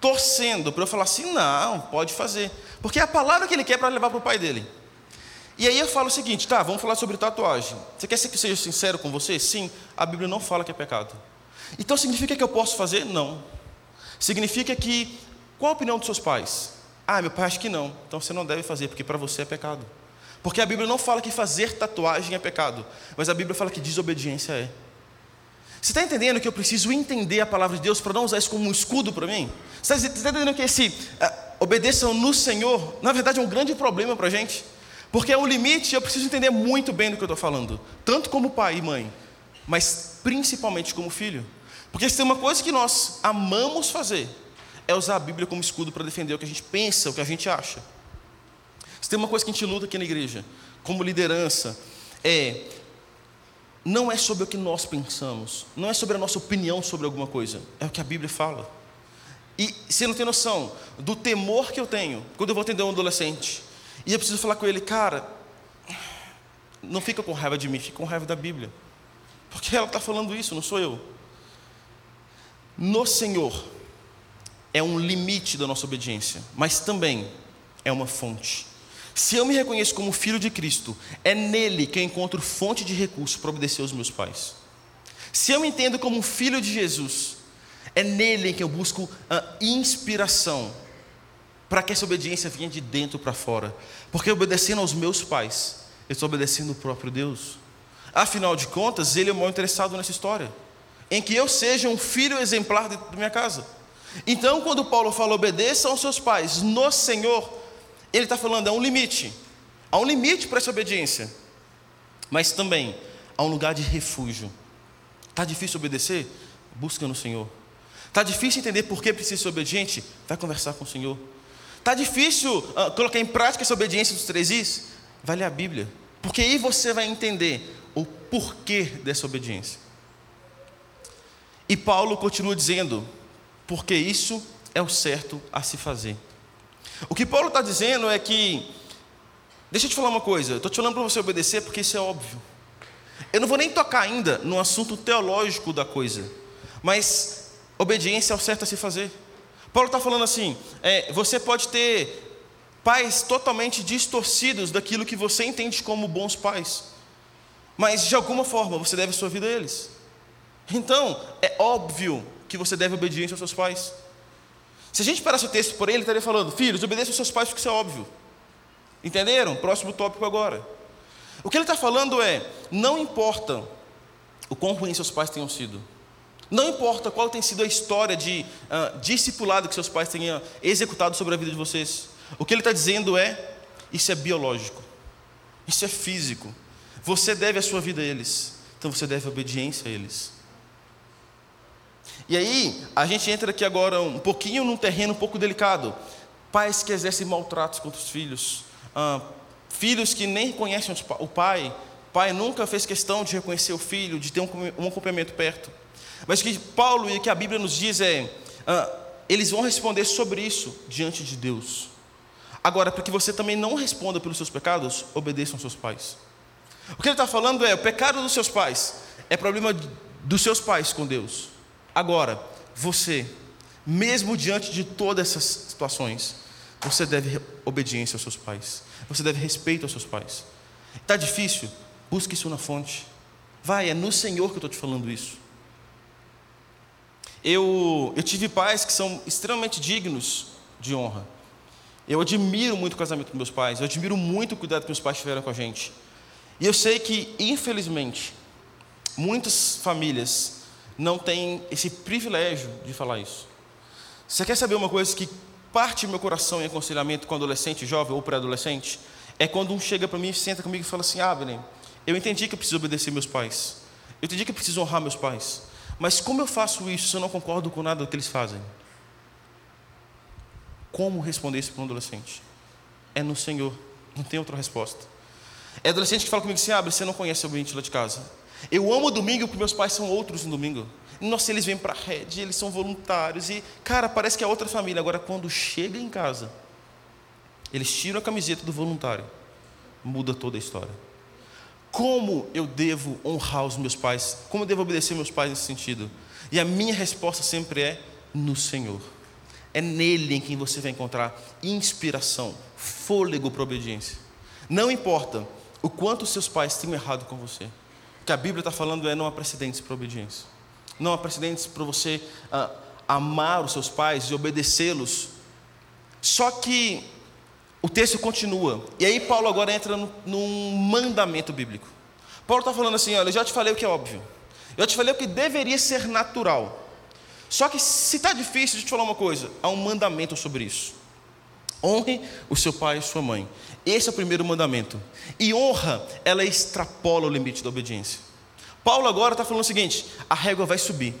Speaker 4: Torcendo para eu falar assim: Não, pode fazer. Porque é a palavra que ele quer para levar para o pai dele. E aí eu falo o seguinte: Tá, vamos falar sobre tatuagem. Você quer que seja sincero com você? Sim, a Bíblia não fala que é pecado. Então significa que eu posso fazer? Não. Significa que. Qual a opinião dos seus pais? Ah, meu pai acha que não. Então você não deve fazer, porque para você é pecado. Porque a Bíblia não fala que fazer tatuagem é pecado, mas a Bíblia fala que desobediência é. Você está entendendo que eu preciso entender a palavra de Deus para não usar isso como um escudo para mim? Você está tá entendendo que esse uh, obedeçam no Senhor, na verdade, é um grande problema para a gente? Porque é um limite, eu preciso entender muito bem do que eu estou falando, tanto como pai e mãe, mas principalmente como filho. Porque se tem uma coisa que nós amamos fazer, é usar a Bíblia como escudo para defender o que a gente pensa, o que a gente acha. Se tem uma coisa que a gente luta aqui na igreja, como liderança, é não é sobre o que nós pensamos, não é sobre a nossa opinião sobre alguma coisa, é o que a Bíblia fala. E você não tem noção do temor que eu tenho quando eu vou atender um adolescente e eu preciso falar com ele, cara, não fica com raiva de mim, fica com raiva da Bíblia, porque ela está falando isso, não sou eu. No Senhor é um limite da nossa obediência, mas também é uma fonte. Se eu me reconheço como filho de Cristo, é nele que eu encontro fonte de recurso para obedecer aos meus pais. Se eu me entendo como filho de Jesus, é nele que eu busco a inspiração para que essa obediência venha de dentro para fora. Porque obedecendo aos meus pais, eu estou obedecendo o próprio Deus. Afinal de contas, ele é o maior interessado nessa história, em que eu seja um filho exemplar dentro da minha casa. Então, quando Paulo fala obedeça aos seus pais no Senhor, ele está falando, há um limite. Há um limite para essa obediência. Mas também há um lugar de refúgio. Está difícil obedecer? Busca no Senhor. Está difícil entender por que precisa ser obediente? Vai conversar com o Senhor. Está difícil uh, colocar em prática essa obediência dos três is? Vai ler a Bíblia. Porque aí você vai entender o porquê dessa obediência. E Paulo continua dizendo: porque isso é o certo a se fazer. O que Paulo está dizendo é que, deixa eu te falar uma coisa, estou te falando para você obedecer porque isso é óbvio. Eu não vou nem tocar ainda no assunto teológico da coisa, mas obediência é o certo a se fazer. Paulo está falando assim: é, você pode ter pais totalmente distorcidos daquilo que você entende como bons pais, mas de alguma forma você deve a sua vida a eles. Então, é óbvio que você deve obediência aos seus pais. Se a gente parasse o texto por ele, ele estaria falando: Filhos, obedeçam aos seus pais porque isso é óbvio. Entenderam? Próximo tópico agora. O que ele está falando é: não importa o quão ruins seus pais tenham sido, não importa qual tem sido a história de uh, discipulado que seus pais tenham executado sobre a vida de vocês, o que ele está dizendo é: isso é biológico, isso é físico. Você deve a sua vida a eles, então você deve a obediência a eles. E aí, a gente entra aqui agora um pouquinho num terreno um pouco delicado. Pais que exercem maltratos contra os filhos, ah, filhos que nem reconhecem o pai, pai nunca fez questão de reconhecer o filho, de ter um, um acompanhamento perto. Mas que Paulo e que a Bíblia nos diz é: ah, eles vão responder sobre isso diante de Deus. Agora, para que você também não responda pelos seus pecados, obedeçam aos seus pais. O que ele está falando é: o pecado dos seus pais é problema dos seus pais com Deus. Agora, você, mesmo diante de todas essas situações, você deve obediência aos seus pais. Você deve respeito aos seus pais. Está difícil? Busque isso na fonte. Vai, é no Senhor que eu estou te falando isso. Eu, eu tive pais que são extremamente dignos de honra. Eu admiro muito o casamento dos meus pais, eu admiro muito o cuidado que meus pais tiveram com a gente. E eu sei que, infelizmente, muitas famílias não têm esse privilégio de falar isso. Você quer saber uma coisa que parte do meu coração em aconselhamento com adolescente, jovem ou pré-adolescente? É quando um chega para mim, senta comigo e fala assim: Ah, eu entendi que eu preciso obedecer meus pais. Eu entendi que eu preciso honrar meus pais. Mas como eu faço isso se eu não concordo com nada do que eles fazem? Como responder isso para um adolescente? É no Senhor, não tem outra resposta. É adolescente que fala comigo assim: ah, você não conhece o ambiente lá de casa. Eu amo domingo porque meus pais são outros no domingo. Nossa, eles vêm para a rede, eles são voluntários. E, cara, parece que é outra família. Agora, quando chega em casa, eles tiram a camiseta do voluntário, muda toda a história. Como eu devo honrar os meus pais? Como eu devo obedecer meus pais nesse sentido? E a minha resposta sempre é: no Senhor. É nele em quem você vai encontrar inspiração, fôlego para obediência. Não importa o quanto seus pais tenham errado com você. Que a Bíblia está falando é não há precedentes para obediência. Não há precedentes para você ah, amar os seus pais e obedecê-los. Só que o texto continua. E aí Paulo agora entra no, num mandamento bíblico. Paulo está falando assim: olha, eu já te falei o que é óbvio. Eu te falei o que deveria ser natural. Só que se está difícil, deixa eu te falar uma coisa: há um mandamento sobre isso. Honre o seu pai e sua mãe. Esse é o primeiro mandamento. E honra, ela extrapola o limite da obediência. Paulo agora está falando o seguinte: a régua vai subir.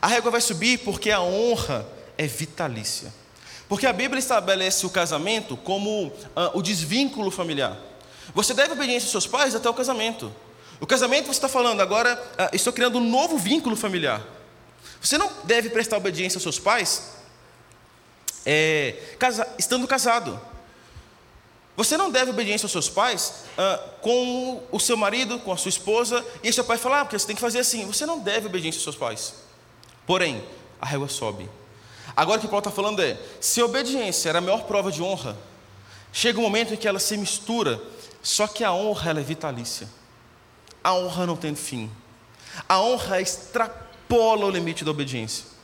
Speaker 4: A régua vai subir porque a honra é vitalícia. Porque a Bíblia estabelece o casamento como uh, o desvínculo familiar. Você deve obediência aos seus pais até o casamento. O casamento você está falando, agora uh, estou criando um novo vínculo familiar. Você não deve prestar obediência aos seus pais é, casa, estando casado. Você não deve obediência aos seus pais uh, com o seu marido, com a sua esposa, e seu pai fala, ah, porque você tem que fazer assim. Você não deve obediência aos seus pais. Porém, a régua sobe. Agora o que Paulo está falando é: se a obediência era a maior prova de honra, chega um momento em que ela se mistura, só que a honra ela é vitalícia. A honra não tem fim. A honra extrapola o limite da obediência.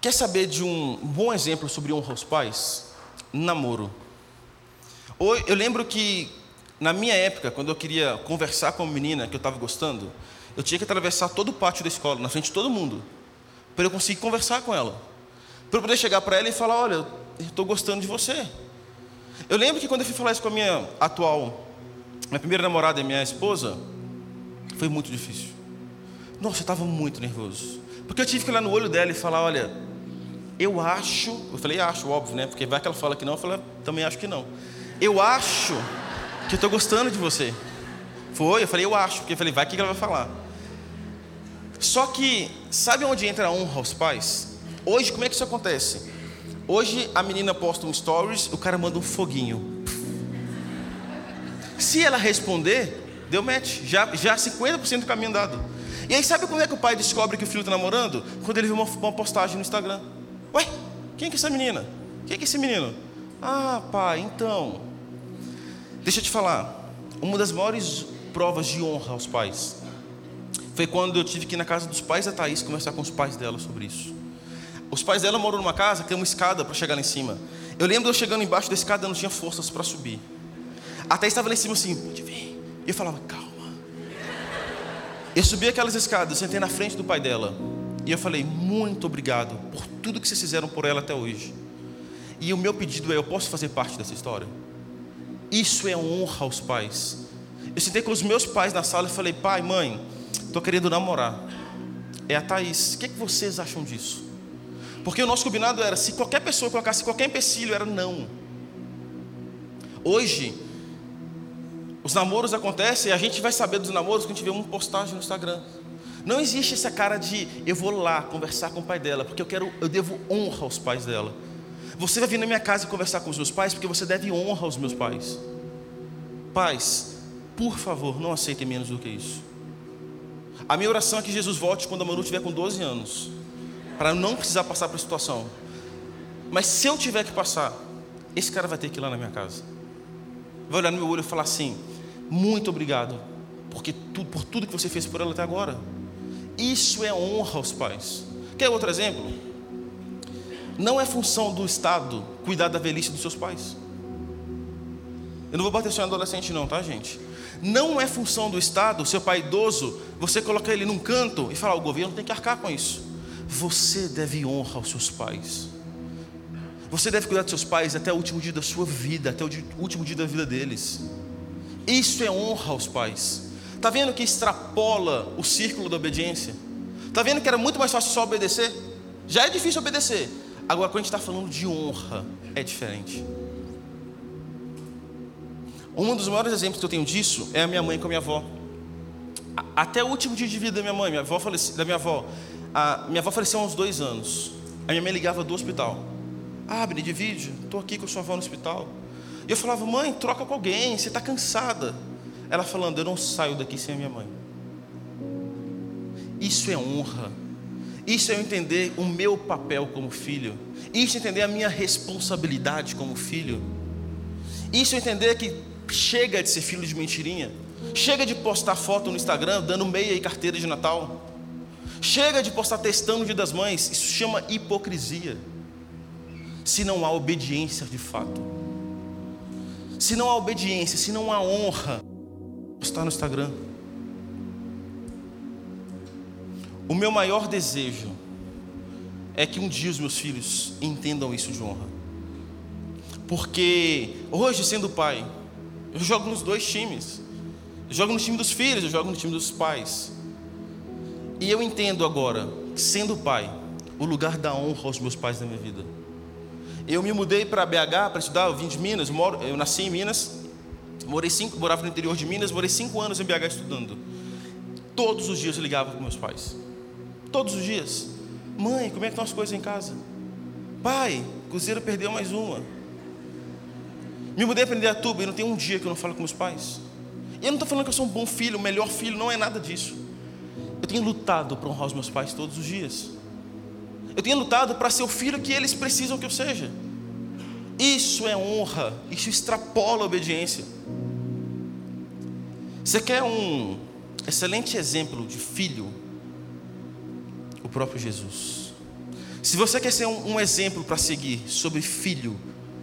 Speaker 4: Quer saber de um bom exemplo sobre honra aos pais? Namoro. Eu lembro que na minha época, quando eu queria conversar com uma menina que eu estava gostando, eu tinha que atravessar todo o pátio da escola, na frente de todo mundo, para eu conseguir conversar com ela. Para eu poder chegar para ela e falar: Olha, eu estou gostando de você. Eu lembro que quando eu fui falar isso com a minha atual, minha primeira namorada e minha esposa, foi muito difícil. Nossa, eu estava muito nervoso. Porque eu tive que lá no olho dela e falar: olha, eu acho. Eu falei, acho, óbvio, né? Porque vai que ela fala que não, eu falei, também acho que não. Eu acho que eu estou gostando de você. Foi, eu falei, eu acho. Porque eu falei, vai que ela vai falar. Só que, sabe onde entra a honra aos pais? Hoje, como é que isso acontece? Hoje a menina posta um stories, o cara manda um foguinho. Se ela responder, Deu match, já, já 50% do caminho andado. E aí, sabe como é que o pai descobre que o filho está namorando? Quando ele vê uma, uma, postagem no Instagram. Ué, quem é é essa menina? Quem é é esse menino? Ah, pai, então. Deixa eu te falar. Uma das maiores provas de honra aos pais foi quando eu tive que ir na casa dos pais da Thaís conversar com os pais dela sobre isso. Os pais dela moram numa casa que tem uma escada para chegar lá em cima. Eu lembro eu chegando embaixo da escada, eu não tinha forças para subir. A estava lá em cima assim, pode vir. E eu falava, calma. Eu subi aquelas escadas, sentei na frente do pai dela. E eu falei, muito obrigado por tudo que vocês fizeram por ela até hoje. E o meu pedido é: eu posso fazer parte dessa história? Isso é honra aos pais. Eu sentei com os meus pais na sala e falei: pai, mãe, estou querendo namorar. É a Thaís. O que, é que vocês acham disso? Porque o nosso combinado era: se qualquer pessoa colocasse qualquer empecilho, era não. Hoje, os namoros acontecem e a gente vai saber dos namoros quando vê uma postagem no Instagram. Não existe essa cara de eu vou lá conversar com o pai dela, porque eu quero, eu devo honra aos pais dela. Você vai vir na minha casa conversar com os meus pais, porque você deve honra aos meus pais. Pais, por favor, não aceitem menos do que isso. A minha oração é que Jesus volte quando a Manu tiver com 12 anos, para não precisar passar por essa situação. Mas se eu tiver que passar, esse cara vai ter que ir lá na minha casa. vai olhar no meu olho e falar assim: muito obrigado, porque tu, por tudo que você fez por ela até agora. Isso é honra aos pais. Quer outro exemplo? Não é função do Estado cuidar da velhice dos seus pais. Eu não vou bater só em adolescente, não, tá, gente? Não é função do Estado, seu pai idoso, você colocar ele num canto e falar: o governo tem que arcar com isso. Você deve honra aos seus pais. Você deve cuidar dos seus pais até o último dia da sua vida, até o último dia da vida deles. Isso é honra aos pais. Está vendo que extrapola o círculo da obediência? Está vendo que era muito mais fácil só obedecer? Já é difícil obedecer. Agora, quando a gente está falando de honra, é diferente. Um dos maiores exemplos que eu tenho disso é a minha mãe com a minha avó. Até o último dia de vida da minha mãe, minha avó da minha avó, a minha avó faleceu há uns dois anos. A minha mãe ligava do hospital. Ah, Abner, divide, estou aqui com a sua avó no hospital. E eu falava, mãe, troca com alguém, você está cansada. Ela falando, eu não saio daqui sem a minha mãe. Isso é honra. Isso é entender o meu papel como filho. Isso é entender a minha responsabilidade como filho. Isso é entender que chega de ser filho de mentirinha. Chega de postar foto no Instagram dando meia e carteira de Natal. Chega de postar testando o dia das mães. Isso chama hipocrisia. Se não há obediência de fato. Se não há obediência, se não há honra, postar no Instagram. O meu maior desejo é que um dia os meus filhos entendam isso de honra. Porque hoje, sendo pai, eu jogo nos dois times. Eu jogo no time dos filhos, eu jogo no time dos pais. E eu entendo agora, sendo pai, o lugar da honra aos meus pais na minha vida. Eu me mudei para BH para estudar, eu vim de Minas, moro, eu nasci em Minas, morei cinco, morava no interior de Minas, morei cinco anos em BH estudando. Todos os dias eu ligava para meus pais. Todos os dias. Mãe, como é que estão as coisas em casa? Pai, Cruzeiro perdeu mais uma. Me mudei para tuba e não tem um dia que eu não falo com meus pais. E eu não estou falando que eu sou um bom filho, o melhor filho, não é nada disso. Eu tenho lutado para honrar os meus pais todos os dias. Eu tenho lutado para ser o filho que eles precisam que eu seja. Isso é honra, isso extrapola a obediência. Você quer um excelente exemplo de filho? O próprio Jesus. Se você quer ser um, um exemplo para seguir sobre filho,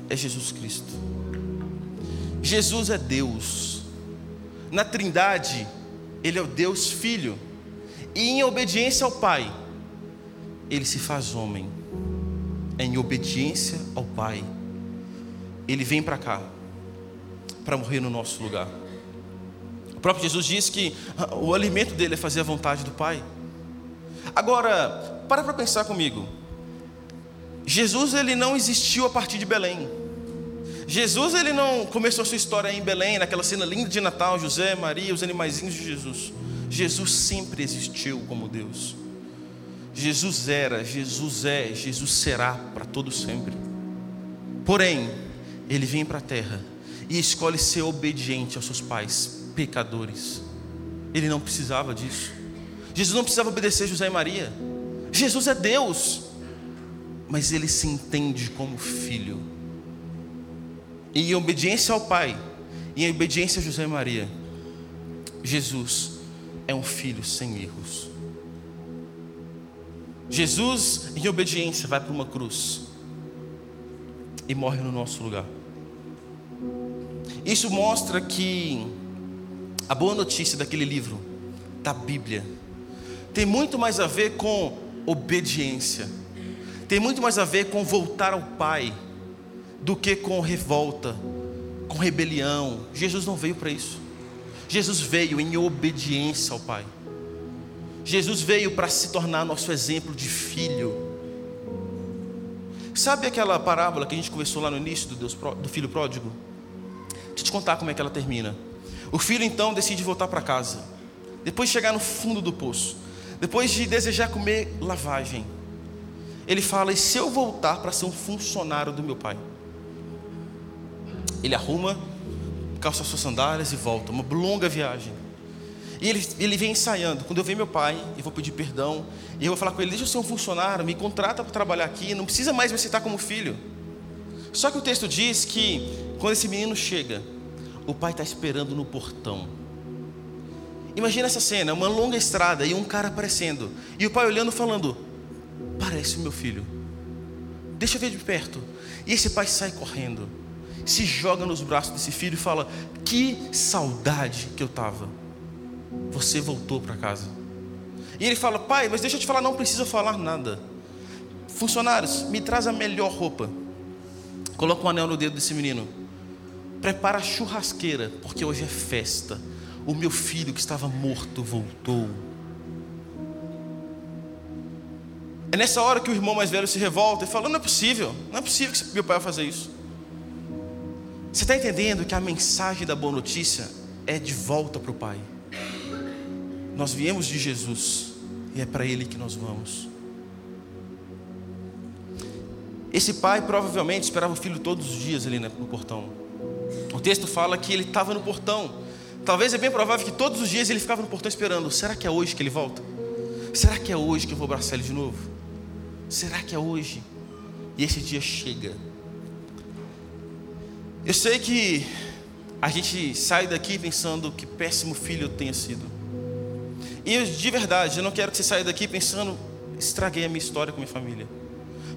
Speaker 4: é Jesus Cristo. Jesus é Deus. Na Trindade, Ele é o Deus Filho. E em obediência ao Pai, Ele se faz homem. Em obediência ao Pai, Ele vem para cá, para morrer no nosso lugar. O próprio Jesus disse que o alimento dele é fazer a vontade do Pai. Agora, para para pensar comigo. Jesus ele não existiu a partir de Belém. Jesus ele não começou a sua história em Belém, naquela cena linda de Natal, José, Maria, os animaizinhos de Jesus. Jesus sempre existiu como Deus. Jesus era, Jesus é, Jesus será para todo sempre. Porém, ele vem para a terra e escolhe ser obediente aos seus pais, pecadores. Ele não precisava disso. Jesus não precisava obedecer José e Maria. Jesus é Deus, mas ele se entende como filho e em obediência ao Pai, e em obediência a José e Maria, Jesus é um filho sem erros. Jesus, em obediência, vai para uma cruz e morre no nosso lugar. Isso mostra que a boa notícia daquele livro, da Bíblia, tem muito mais a ver com obediência, tem muito mais a ver com voltar ao Pai do que com revolta, com rebelião. Jesus não veio para isso. Jesus veio em obediência ao Pai. Jesus veio para se tornar nosso exemplo de filho. Sabe aquela parábola que a gente conversou lá no início do, Deus, do filho pródigo? Deixa eu te contar como é que ela termina. O filho então decide voltar para casa. Depois de chegar no fundo do poço. Depois de desejar comer lavagem. Ele fala: E se eu voltar para ser um funcionário do meu pai? Ele arruma, calça suas sandálias e volta. Uma longa viagem. E ele, ele vem ensaiando. Quando eu ver meu pai, eu vou pedir perdão. E eu vou falar com ele: Deixa eu ser um funcionário, me contrata para trabalhar aqui. Não precisa mais me aceitar como filho. Só que o texto diz que quando esse menino chega, o pai está esperando no portão. Imagina essa cena, uma longa estrada e um cara aparecendo. E o pai olhando falando: Parece o meu filho. Deixa eu ver de perto. E esse pai sai correndo, se joga nos braços desse filho e fala: Que saudade que eu tava. Você voltou para casa. E ele fala: Pai, mas deixa eu te falar, não precisa falar nada. Funcionários, me traz a melhor roupa. Coloca um anel no dedo desse menino. Prepara a churrasqueira, porque hoje é festa. O meu filho que estava morto voltou. É nessa hora que o irmão mais velho se revolta e fala: Não é possível, não é possível que meu pai vai fazer isso. Você está entendendo que a mensagem da boa notícia é de volta para o Pai. Nós viemos de Jesus e é para Ele que nós vamos. Esse pai provavelmente esperava o filho todos os dias ali no portão. O texto fala que ele estava no portão. Talvez é bem provável que todos os dias ele ficava no portão esperando. Será que é hoje que ele volta? Será que é hoje que eu vou abraçar ele de novo? Será que é hoje? E esse dia chega. Eu sei que a gente sai daqui pensando que péssimo filho eu tenha sido. E de verdade, eu não quero que você saia daqui pensando, estraguei a minha história com minha família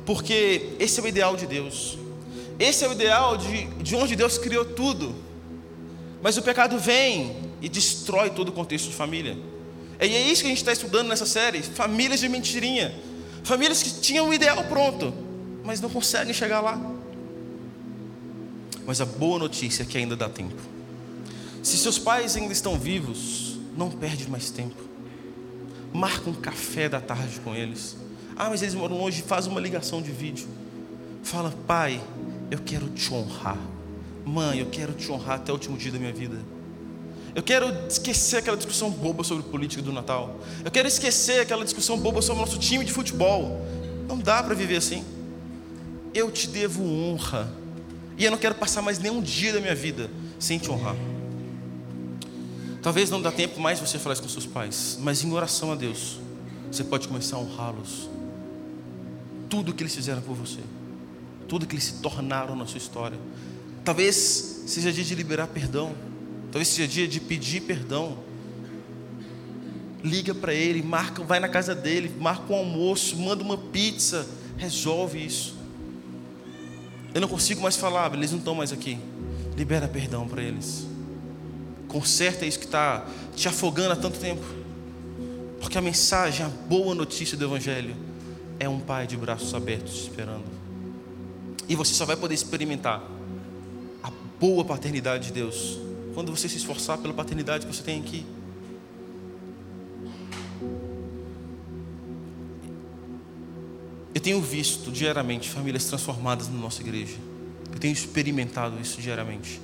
Speaker 4: porque esse é o ideal de Deus. Esse é o ideal de, de onde Deus criou tudo. Mas o pecado vem e destrói todo o contexto de família. E é isso que a gente está estudando nessa série: famílias de mentirinha. Famílias que tinham o ideal pronto, mas não conseguem chegar lá. Mas a boa notícia é que ainda dá tempo. Se seus pais ainda estão vivos, não perde mais tempo. Marca um café da tarde com eles ah, mas eles moram longe, faz uma ligação de vídeo. Fala, pai, eu quero te honrar. Mãe, eu quero te honrar até o último dia da minha vida. Eu quero esquecer aquela discussão boba sobre política do Natal. Eu quero esquecer aquela discussão boba sobre o nosso time de futebol. Não dá para viver assim. Eu te devo honra. E eu não quero passar mais nenhum dia da minha vida sem te honrar. Talvez não dá tempo mais você falar isso com seus pais, mas em oração a Deus, você pode começar a honrá-los tudo que eles fizeram por você, tudo que eles se tornaram na sua história. Talvez seja dia de liberar perdão, talvez seja dia de pedir perdão. Liga para ele, marca, vai na casa dele, marca um almoço, manda uma pizza, resolve isso. Eu não consigo mais falar, eles não estão mais aqui. Libera perdão para eles. Conserta isso que está te afogando há tanto tempo. Porque a mensagem, a boa notícia do Evangelho é um pai de braços abertos esperando. E você só vai poder experimentar a boa paternidade de Deus quando você se esforçar pela paternidade que você tem aqui. Eu tenho visto diariamente famílias transformadas na nossa igreja. Eu tenho experimentado isso diariamente.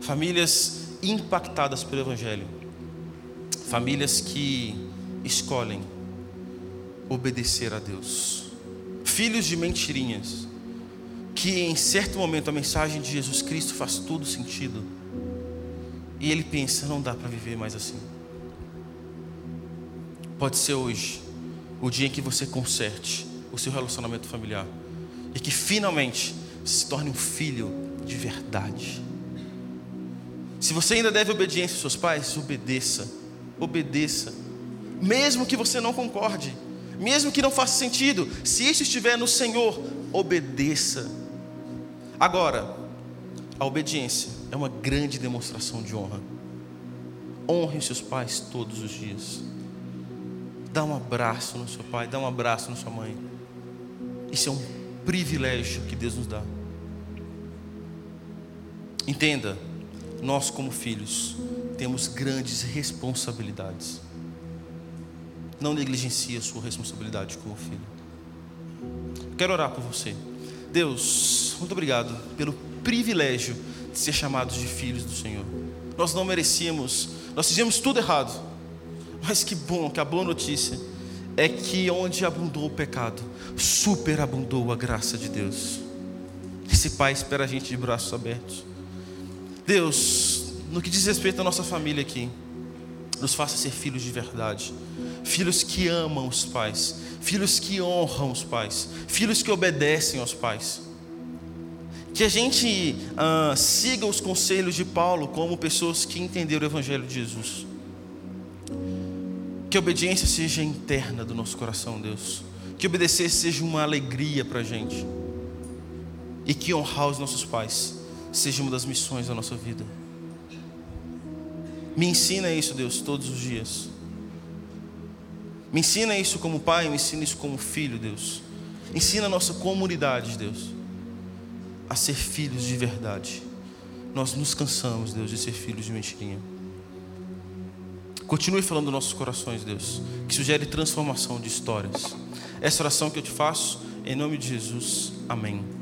Speaker 4: Famílias impactadas pelo Evangelho. Famílias que escolhem obedecer a Deus. Filhos de mentirinhas, que em certo momento a mensagem de Jesus Cristo faz todo sentido. E ele pensa, não dá para viver mais assim. Pode ser hoje o dia em que você conserte o seu relacionamento familiar e que finalmente se torne um filho de verdade. Se você ainda deve obediência aos seus pais, obedeça. Obedeça. Mesmo que você não concorde mesmo que não faça sentido, se isso estiver no Senhor, obedeça. Agora, a obediência é uma grande demonstração de honra. Honre seus pais todos os dias. Dá um abraço no seu pai, dá um abraço na sua mãe. Isso é um privilégio que Deus nos dá. Entenda, nós como filhos temos grandes responsabilidades não negligencie a sua responsabilidade como filho. Quero orar por você. Deus, muito obrigado pelo privilégio de ser chamados de filhos do Senhor. Nós não merecíamos, nós fizemos tudo errado. Mas que bom, que a boa notícia é que onde abundou o pecado, superabundou a graça de Deus. Esse Pai espera a gente de braços abertos. Deus, no que diz respeito à nossa família aqui, nos faça ser filhos de verdade filhos que amam os pais, filhos que honram os pais, filhos que obedecem aos pais. Que a gente ah, siga os conselhos de Paulo como pessoas que entenderam o Evangelho de Jesus. Que a obediência seja interna do nosso coração, Deus. Que obedecer seja uma alegria para a gente. E que honrar os nossos pais seja uma das missões da nossa vida. Me ensina isso, Deus, todos os dias. Me ensina isso como pai, me ensina isso como filho, Deus. Ensina a nossa comunidade, Deus, a ser filhos de verdade. Nós nos cansamos, Deus, de ser filhos de mentirinha. Continue falando nos nossos corações, Deus, que sugere transformação de histórias. Essa oração que eu te faço, em nome de Jesus. Amém.